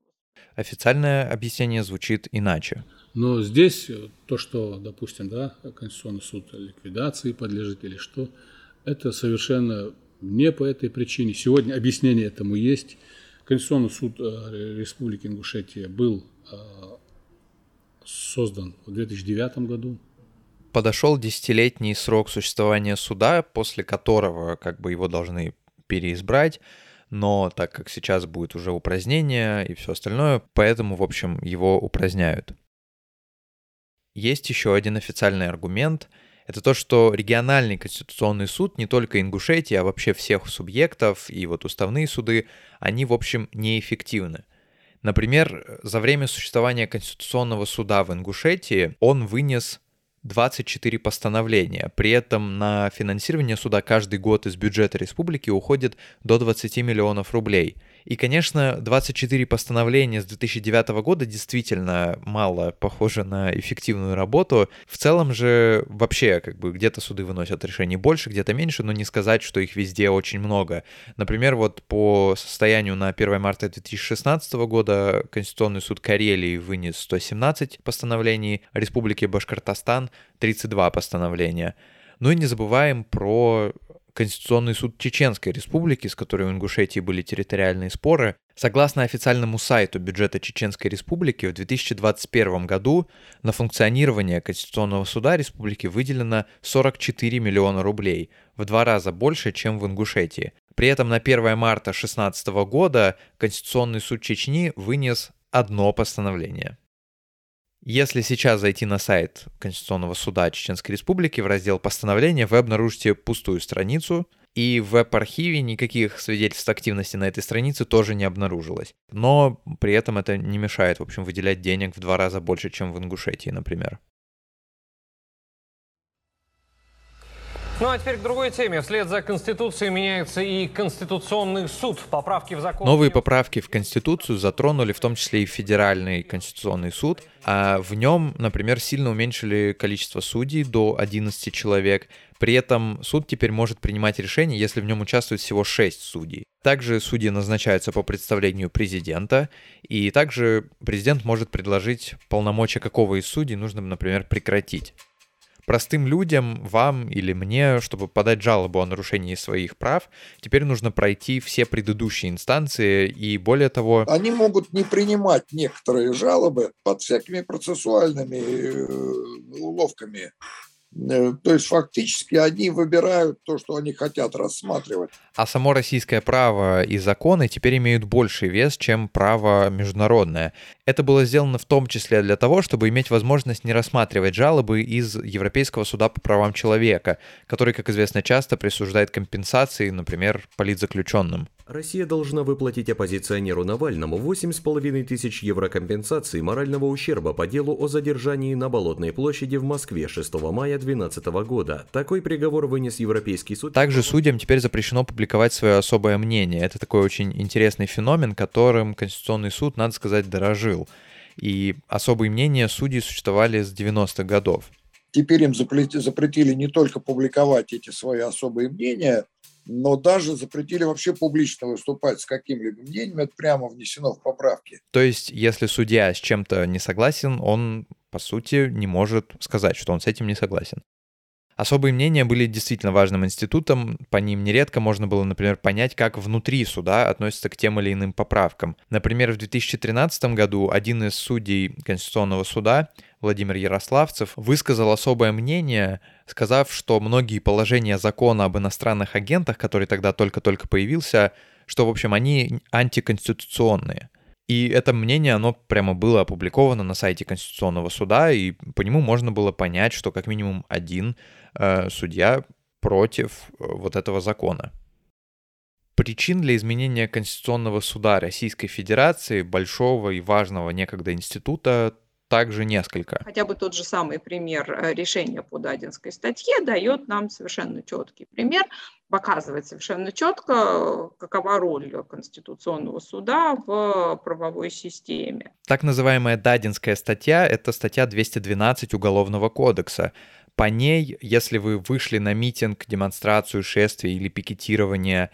Официальное объяснение звучит иначе. Но здесь то, что, допустим, да, Конституционный суд ликвидации подлежит или что, это совершенно не по этой причине. Сегодня объяснение этому есть. Конституционный суд э, Республики Ингушетия был э, создан в 2009 году подошел десятилетний срок существования суда, после которого как бы его должны переизбрать, но так как сейчас будет уже упразднение и все остальное, поэтому, в общем, его упраздняют. Есть еще один официальный аргумент. Это то, что региональный конституционный суд не только Ингушетии, а вообще всех субъектов и вот уставные суды, они, в общем, неэффективны. Например, за время существования Конституционного суда в Ингушетии он вынес 24 постановления. При этом на финансирование суда каждый год из бюджета республики уходит до 20 миллионов рублей – и, конечно, 24 постановления с 2009 года действительно мало похоже на эффективную работу. В целом же вообще как бы где-то суды выносят решений больше, где-то меньше, но не сказать, что их везде очень много. Например, вот по состоянию на 1 марта 2016 года Конституционный суд Карелии вынес 117 постановлений, Республики Башкортостан 32 постановления. Ну и не забываем про Конституционный суд Чеченской Республики, с которой у Ингушетии были территориальные споры, согласно официальному сайту бюджета Чеченской Республики, в 2021 году на функционирование Конституционного суда республики выделено 44 миллиона рублей, в два раза больше, чем в Ингушетии. При этом на 1 марта 2016 года Конституционный суд Чечни вынес одно постановление. Если сейчас зайти на сайт Конституционного суда Чеченской Республики в раздел постановления, вы обнаружите пустую страницу. И в веб-архиве никаких свидетельств активности на этой странице тоже не обнаружилось. Но при этом это не мешает, в общем, выделять денег в два раза больше, чем в Ингушетии, например. Ну а теперь к другой теме. Вслед за Конституцией меняется и Конституционный суд. Поправки в закон... Новые поправки в Конституцию затронули в том числе и Федеральный Конституционный суд. А в нем, например, сильно уменьшили количество судей до 11 человек. При этом суд теперь может принимать решения, если в нем участвует всего 6 судей. Также судьи назначаются по представлению президента, и также президент может предложить полномочия какого из судей нужно, например, прекратить простым людям, вам или мне, чтобы подать жалобу о нарушении своих прав, теперь нужно пройти все предыдущие инстанции и более того... Они могут не принимать некоторые жалобы под всякими процессуальными э, уловками. Э, то есть фактически они выбирают то, что они хотят рассматривать. А само российское право и законы теперь имеют больший вес, чем право международное. Это было сделано в том числе для того, чтобы иметь возможность не рассматривать жалобы из Европейского суда по правам человека, который, как известно, часто присуждает компенсации, например, политзаключенным. Россия должна выплатить оппозиционеру Навальному 8,5 тысяч евро компенсации морального ущерба по делу о задержании на Болотной площади в Москве 6 мая 2012 года. Такой приговор вынес Европейский суд. Также судьям теперь запрещено публиковать свое особое мнение. Это такой очень интересный феномен, которым Конституционный суд, надо сказать, дорожил. И особые мнения судей существовали с 90-х годов. Теперь им запретили не только публиковать эти свои особые мнения, но даже запретили вообще публично выступать с каким-либо мнением, это прямо внесено в поправки. То есть, если судья с чем-то не согласен, он, по сути, не может сказать, что он с этим не согласен. Особые мнения были действительно важным институтом, по ним нередко можно было, например, понять, как внутри суда относятся к тем или иным поправкам. Например, в 2013 году один из судей Конституционного суда, Владимир Ярославцев, высказал особое мнение, сказав, что многие положения закона об иностранных агентах, который тогда только-только появился, что, в общем, они антиконституционные. И это мнение, оно прямо было опубликовано на сайте Конституционного суда, и по нему можно было понять, что как минимум один э, судья против э, вот этого закона. Причин для изменения Конституционного суда Российской Федерации, большого и важного некогда института, также несколько. Хотя бы тот же самый пример э, решения по Дадинской статье дает нам совершенно четкий пример, показывает совершенно четко, какова роль Конституционного суда в правовой системе. Так называемая Дадинская статья – это статья 212 Уголовного кодекса. По ней, если вы вышли на митинг, демонстрацию, шествие или пикетирование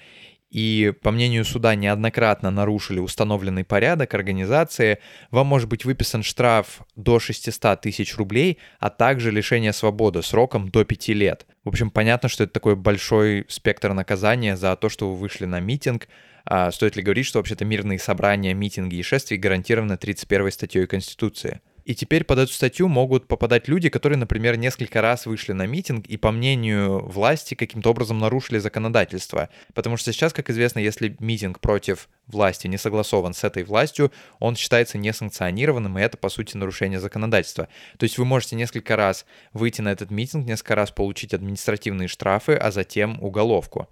и, по мнению суда, неоднократно нарушили установленный порядок организации, вам может быть выписан штраф до 600 тысяч рублей, а также лишение свободы сроком до 5 лет. В общем, понятно, что это такой большой спектр наказания за то, что вы вышли на митинг. А стоит ли говорить, что вообще-то мирные собрания, митинги и шествия гарантированы 31 статьей Конституции? И теперь под эту статью могут попадать люди, которые, например, несколько раз вышли на митинг и, по мнению власти, каким-то образом нарушили законодательство. Потому что сейчас, как известно, если митинг против власти не согласован с этой властью, он считается несанкционированным, и это, по сути, нарушение законодательства. То есть вы можете несколько раз выйти на этот митинг, несколько раз получить административные штрафы, а затем уголовку.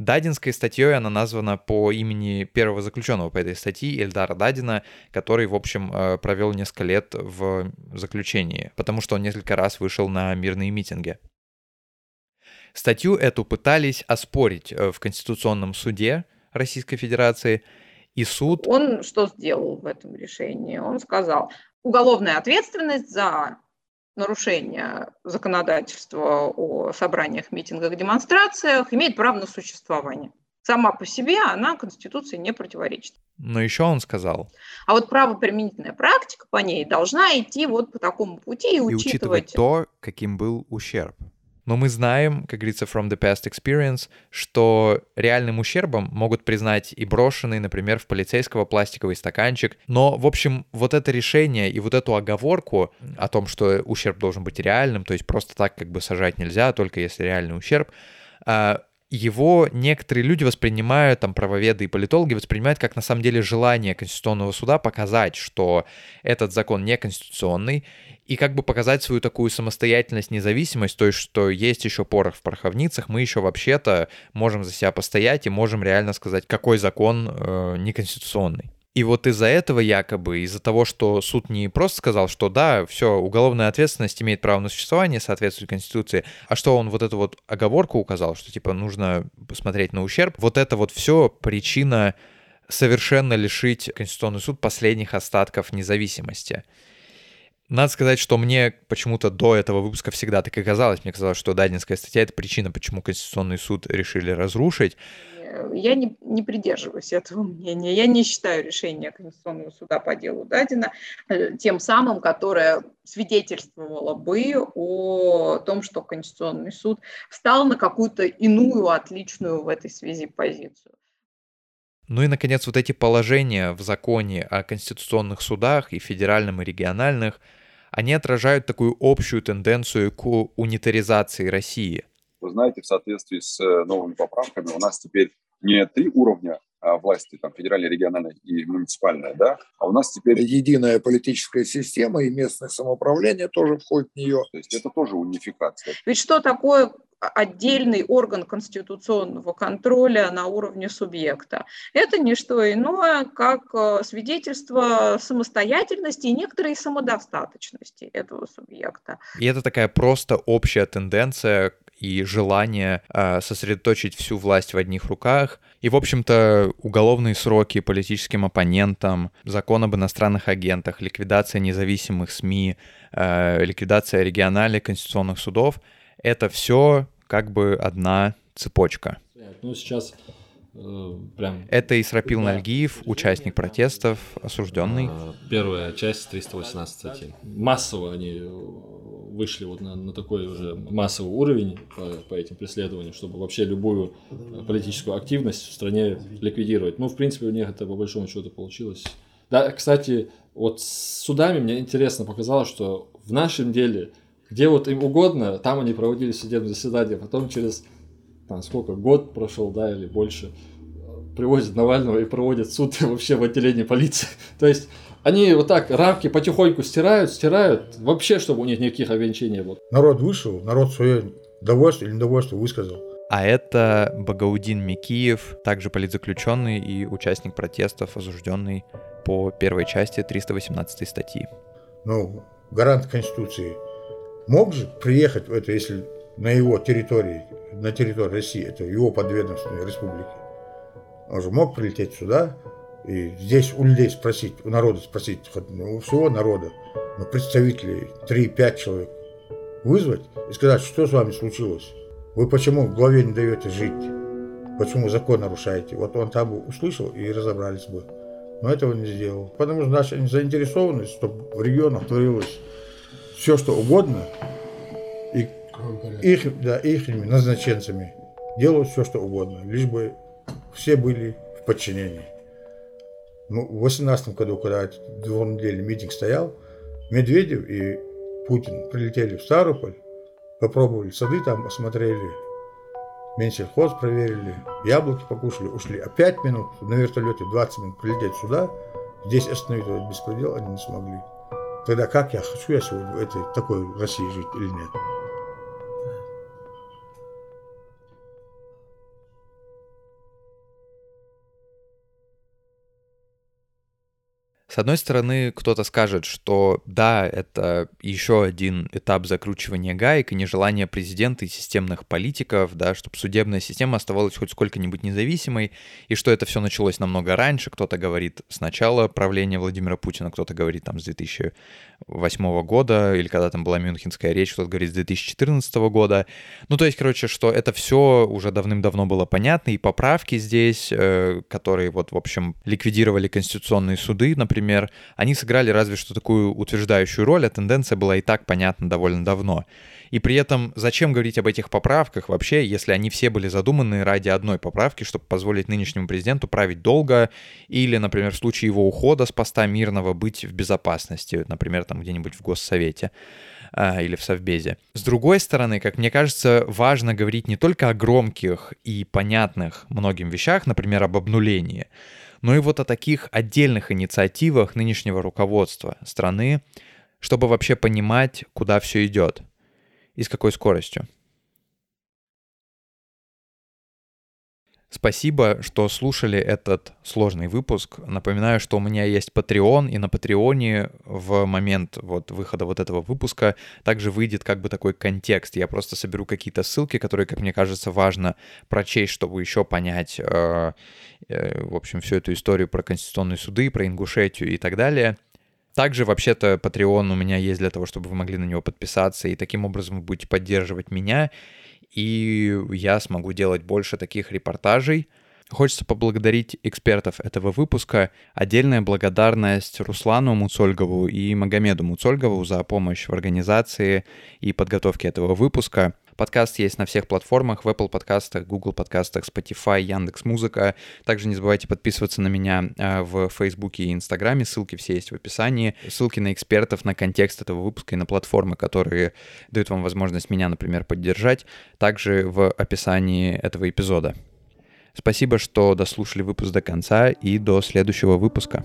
Дадинской статьей она названа по имени первого заключенного по этой статье, Эльдара Дадина, который, в общем, э, провел несколько лет в заключении, потому что он несколько раз вышел на мирные митинги. Статью эту пытались оспорить э, в Конституционном суде Российской Федерации, и суд... Он что сделал в этом решении? Он сказал, уголовная ответственность за нарушение законодательства о собраниях, митингах, демонстрациях имеет право на существование. Сама по себе она Конституции не противоречит. Но еще он сказал. А вот правоприменительная практика по ней должна идти вот по такому пути и, и учитывать... учитывать то, каким был ущерб. Но мы знаем, как говорится, from the past experience, что реальным ущербом могут признать и брошенный, например, в полицейского пластиковый стаканчик. Но, в общем, вот это решение и вот эту оговорку о том, что ущерб должен быть реальным, то есть просто так как бы сажать нельзя, только если реальный ущерб, а, его некоторые люди воспринимают, там, правоведы и политологи воспринимают как на самом деле желание Конституционного суда показать, что этот закон неконституционный, и как бы показать свою такую самостоятельность, независимость, то есть, что есть еще порох в пороховницах, мы еще вообще-то можем за себя постоять и можем реально сказать, какой закон э, неконституционный. И вот из-за этого якобы, из-за того, что суд не просто сказал, что да, все, уголовная ответственность имеет право на существование, соответствует Конституции, а что он вот эту вот оговорку указал, что типа нужно посмотреть на ущерб, вот это вот все причина совершенно лишить Конституционный суд последних остатков независимости. Надо сказать, что мне почему-то до этого выпуска всегда так и казалось. Мне казалось, что Дадинская статья — это причина, почему Конституционный суд решили разрушить. Я не, не придерживаюсь этого мнения. Я не считаю решение Конституционного суда по делу Дадина э, тем самым, которое свидетельствовало бы о том, что Конституционный суд встал на какую-то иную, отличную в этой связи позицию. Ну и, наконец, вот эти положения в законе о конституционных судах и федеральном, и региональных, они отражают такую общую тенденцию к унитаризации России. Вы знаете, в соответствии с э, новыми поправками у нас теперь не три уровня а, власти, там, федеральная, региональная и муниципальная, да, а у нас теперь... Единая политическая система и местное самоуправление тоже входит в нее. То есть это тоже унификация. Ведь что такое отдельный орган конституционного контроля на уровне субъекта. Это не что иное, как э, свидетельство самостоятельности и некоторой самодостаточности этого субъекта. И это такая просто общая тенденция и желание э, сосредоточить всю власть в одних руках. И, в общем-то, уголовные сроки политическим оппонентам, закон об иностранных агентах, ликвидация независимых СМИ, э, ликвидация региональных конституционных судов — это все как бы одна цепочка. Ну, сейчас прям... Это Исрапил. Нальгиев, участник протестов, осужденный. А, первая часть 318 статьи. Массово они вышли вот на, на такой уже массовый уровень по, по этим преследованиям, чтобы вообще любую политическую активность в стране ликвидировать. Ну, в принципе, у них это по большому счету получилось. Да, кстати, вот с судами мне интересно показалось, что в нашем деле где вот им угодно, там они проводили судебное заседание, потом через там, сколько, год прошел, да, или больше, привозят Навального и проводят суд вообще в отделении полиции. То есть они вот так рамки потихоньку стирают, стирают, вообще, чтобы у них никаких ограничений не было. Народ вышел, народ свое довольство или недовольство высказал. А это Багаудин Микиев, также политзаключенный и участник протестов, осужденный по первой части 318 статьи. Ну, гарант Конституции – мог же приехать в это, если на его территории, на территории России, это его подведомственной республики, он же мог прилететь сюда и здесь у людей спросить, у народа спросить, у всего народа, ну, представителей 3-5 человек, вызвать и сказать, что с вами случилось, вы почему главе не даете жить, почему закон нарушаете. Вот он там бы услышал и разобрались бы. Но этого не сделал. Потому что наша заинтересованность, чтобы в регионах творилось все, что угодно, их, да, их назначенцами делают все, что угодно, лишь бы все были в подчинении. Ну, в 18 году, когда двухнедельный митинг стоял, Медведев и Путин прилетели в Ставрополь, попробовали сады там, осмотрели, Менсельхоз проверили, яблоки покушали, ушли. А 5 минут на вертолете, 20 минут прилететь сюда, здесь остановить этот беспредел они не смогли. Тогда как я хочу я сегодня в этой такой России жить или нет? Одной стороны, кто-то скажет, что да, это еще один этап закручивания гаек и нежелание президента и системных политиков, да, чтобы судебная система оставалась хоть сколько-нибудь независимой, и что это все началось намного раньше. Кто-то говорит с начала правления Владимира Путина, кто-то говорит там с 2008 года, или когда там была Мюнхенская речь, кто-то говорит с 2014 года. Ну, то есть, короче, что это все уже давным-давно было понятно, и поправки здесь, э, которые вот, в общем, ликвидировали конституционные суды, например, например, они сыграли разве что такую утверждающую роль, а тенденция была и так понятна довольно давно. И при этом зачем говорить об этих поправках вообще, если они все были задуманы ради одной поправки, чтобы позволить нынешнему президенту править долго или, например, в случае его ухода с поста мирного быть в безопасности, например, там где-нибудь в Госсовете. а, или в Совбезе. С другой стороны, как мне кажется, важно говорить не только о громких и понятных многим вещах, например, об обнулении, но и вот о таких отдельных инициативах нынешнего руководства страны, чтобы вообще понимать, куда все идет и с какой скоростью. Спасибо, что слушали этот сложный выпуск. Напоминаю, что у меня есть Patreon, и на Патреоне в момент вот выхода вот этого выпуска также выйдет как бы такой контекст. Я просто соберу какие-то ссылки, которые, как мне кажется, важно прочесть, чтобы еще понять, э, э, в общем, всю эту историю про конституционные суды, про Ингушетию и так далее. Также, вообще-то, Patreon у меня есть для того, чтобы вы могли на него подписаться, и таким образом вы будете поддерживать меня и я смогу делать больше таких репортажей. Хочется поблагодарить экспертов этого выпуска. Отдельная благодарность Руслану Муцольгову и Магомеду Муцольгову за помощь в организации и подготовке этого выпуска. Подкаст есть на всех платформах, в Apple подкастах, Google подкастах, Spotify, Яндекс Музыка. Также не забывайте подписываться на меня а, в Фейсбуке и Инстаграме, ссылки все есть в описании. Ссылки на экспертов, на контекст этого выпуска и на платформы, которые дают вам возможность меня, например, поддержать, также в описании этого эпизода. Спасибо, что дослушали выпуск до конца и до следующего выпуска.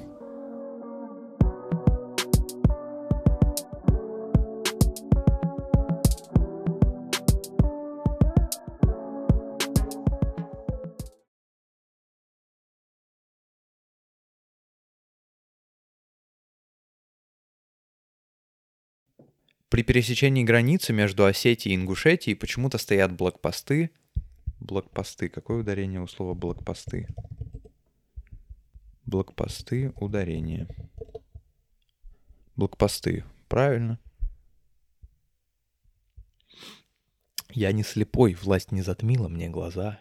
При пересечении границы между Осетией и Ингушетией почему-то стоят блокпосты. Блокпосты. Какое ударение у слова блокпосты? Блокпосты, ударение. Блокпосты. Правильно. Я не слепой, власть не затмила мне глаза.